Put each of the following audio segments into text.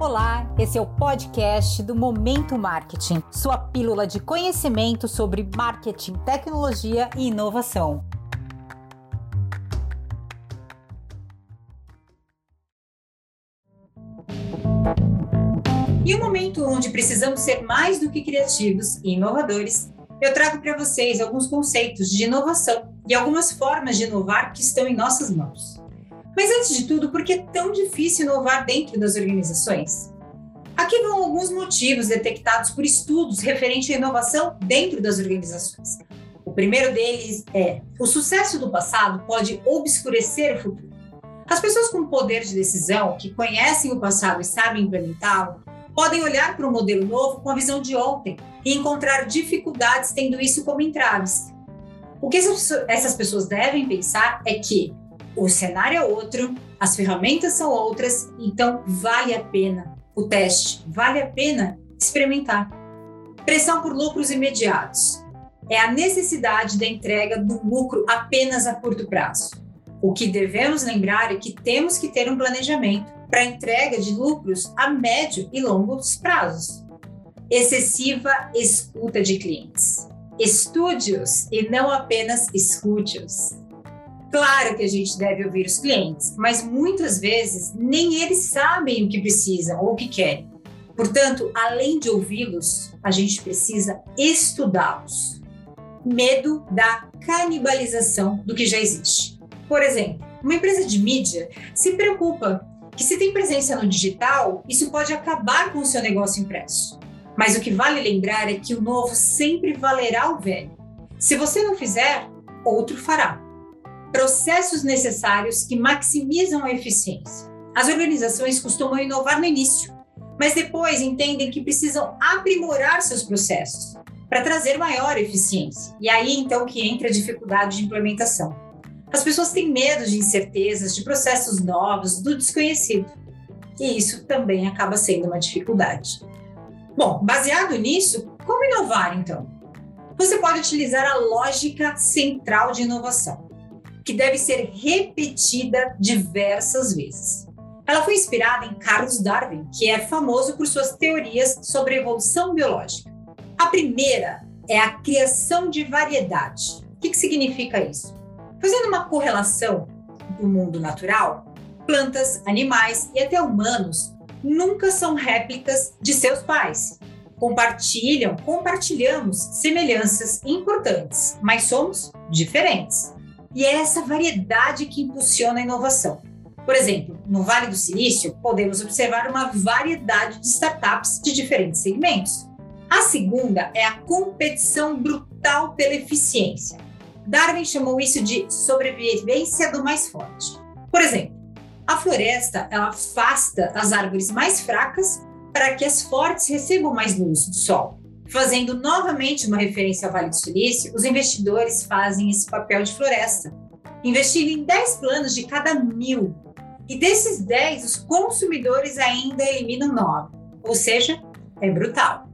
Olá, esse é o podcast do Momento Marketing, sua pílula de conhecimento sobre marketing, tecnologia e inovação. Em um momento onde precisamos ser mais do que criativos e inovadores, eu trago para vocês alguns conceitos de inovação e algumas formas de inovar que estão em nossas mãos. Mas antes de tudo, por que é tão difícil inovar dentro das organizações? Aqui vão alguns motivos detectados por estudos referentes à inovação dentro das organizações. O primeiro deles é: o sucesso do passado pode obscurecer o futuro. As pessoas com poder de decisão, que conhecem o passado e sabem implementá-lo, podem olhar para o modelo novo com a visão de ontem e encontrar dificuldades tendo isso como entraves. O que essas pessoas devem pensar é que o cenário é outro, as ferramentas são outras, então vale a pena o teste, vale a pena experimentar. Pressão por lucros imediatos é a necessidade da entrega do lucro apenas a curto prazo. O que devemos lembrar é que temos que ter um planejamento para entrega de lucros a médio e longos prazos. Excessiva escuta de clientes. Estude-os e não apenas escute-os. Claro que a gente deve ouvir os clientes, mas muitas vezes nem eles sabem o que precisam ou o que querem. Portanto, além de ouvi-los, a gente precisa estudá-los. Medo da canibalização do que já existe. Por exemplo, uma empresa de mídia se preocupa que se tem presença no digital, isso pode acabar com o seu negócio impresso. Mas o que vale lembrar é que o novo sempre valerá o velho. Se você não fizer, outro fará processos necessários que maximizam a eficiência. As organizações costumam inovar no início, mas depois entendem que precisam aprimorar seus processos para trazer maior eficiência. E aí então que entra a dificuldade de implementação. As pessoas têm medo de incertezas, de processos novos, do desconhecido. E isso também acaba sendo uma dificuldade. Bom, baseado nisso, como inovar então? Você pode utilizar a lógica central de inovação que deve ser repetida diversas vezes. Ela foi inspirada em Carlos Darwin, que é famoso por suas teorias sobre evolução biológica. A primeira é a criação de variedade. O que, que significa isso? Fazendo uma correlação do mundo natural, plantas, animais e até humanos nunca são réplicas de seus pais. Compartilham, compartilhamos semelhanças importantes, mas somos diferentes. E é essa variedade que impulsiona a inovação. Por exemplo, no Vale do Silício, podemos observar uma variedade de startups de diferentes segmentos. A segunda é a competição brutal pela eficiência. Darwin chamou isso de sobrevivência do mais forte. Por exemplo, a floresta ela afasta as árvores mais fracas para que as fortes recebam mais luz do sol. Fazendo novamente uma referência ao Vale do Silício, os investidores fazem esse papel de floresta, investindo em 10 planos de cada mil. E desses 10, os consumidores ainda eliminam 9, ou seja, é brutal.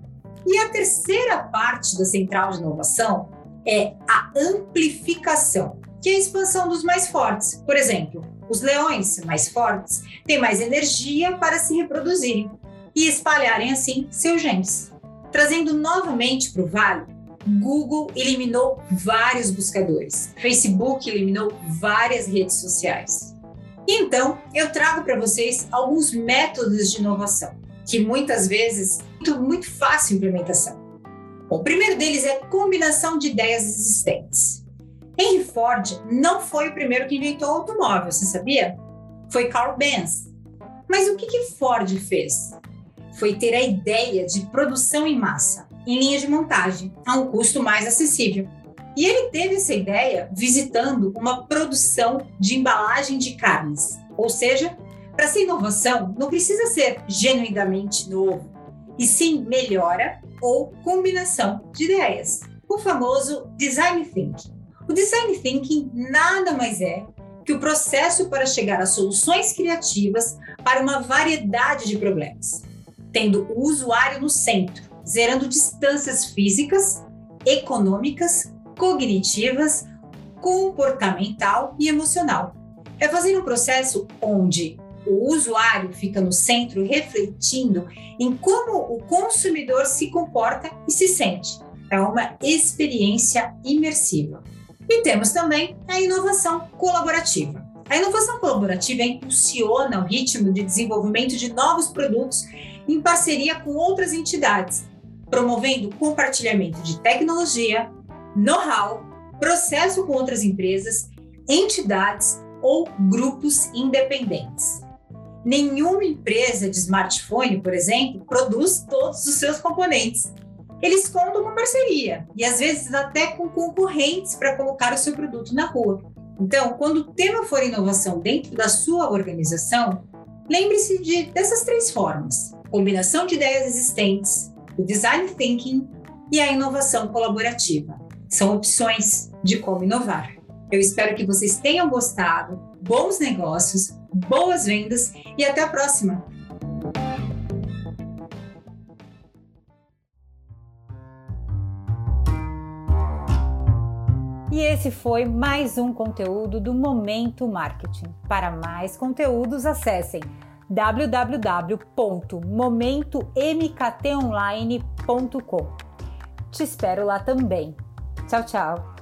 E a terceira parte da central de inovação é a amplificação, que é a expansão dos mais fortes. Por exemplo, os leões mais fortes têm mais energia para se reproduzirem e espalharem assim seus genes. Trazendo novamente para o Vale, Google eliminou vários buscadores, Facebook eliminou várias redes sociais. Então, eu trago para vocês alguns métodos de inovação, que muitas vezes muito, muito fácil implementação. Bom, o primeiro deles é combinação de ideias existentes. Henry Ford não foi o primeiro que inventou o automóvel, você sabia? Foi Carl Benz. Mas o que, que Ford fez? Foi ter a ideia de produção em massa, em linha de montagem, a um custo mais acessível. E ele teve essa ideia visitando uma produção de embalagem de carnes. Ou seja, para ser inovação, não precisa ser genuinamente novo, e sim melhora ou combinação de ideias. O famoso design thinking. O design thinking nada mais é que o processo para chegar a soluções criativas para uma variedade de problemas tendo o usuário no centro, zerando distâncias físicas, econômicas, cognitivas, comportamental e emocional. É fazer um processo onde o usuário fica no centro refletindo em como o consumidor se comporta e se sente. É uma experiência imersiva. E temos também a inovação colaborativa. A inovação colaborativa impulsiona o ritmo de desenvolvimento de novos produtos em parceria com outras entidades, promovendo compartilhamento de tecnologia, know-how, processo com outras empresas, entidades ou grupos independentes. Nenhuma empresa de smartphone, por exemplo, produz todos os seus componentes. Eles contam com parceria e às vezes até com concorrentes para colocar o seu produto na rua. Então, quando o tema for inovação dentro da sua organização, lembre-se de, dessas três formas: combinação de ideias existentes, o design thinking e a inovação colaborativa. São opções de como inovar. Eu espero que vocês tenham gostado. Bons negócios, boas vendas e até a próxima! E esse foi mais um conteúdo do Momento Marketing. Para mais conteúdos, acessem www.momentomktonline.com. Te espero lá também. Tchau, tchau.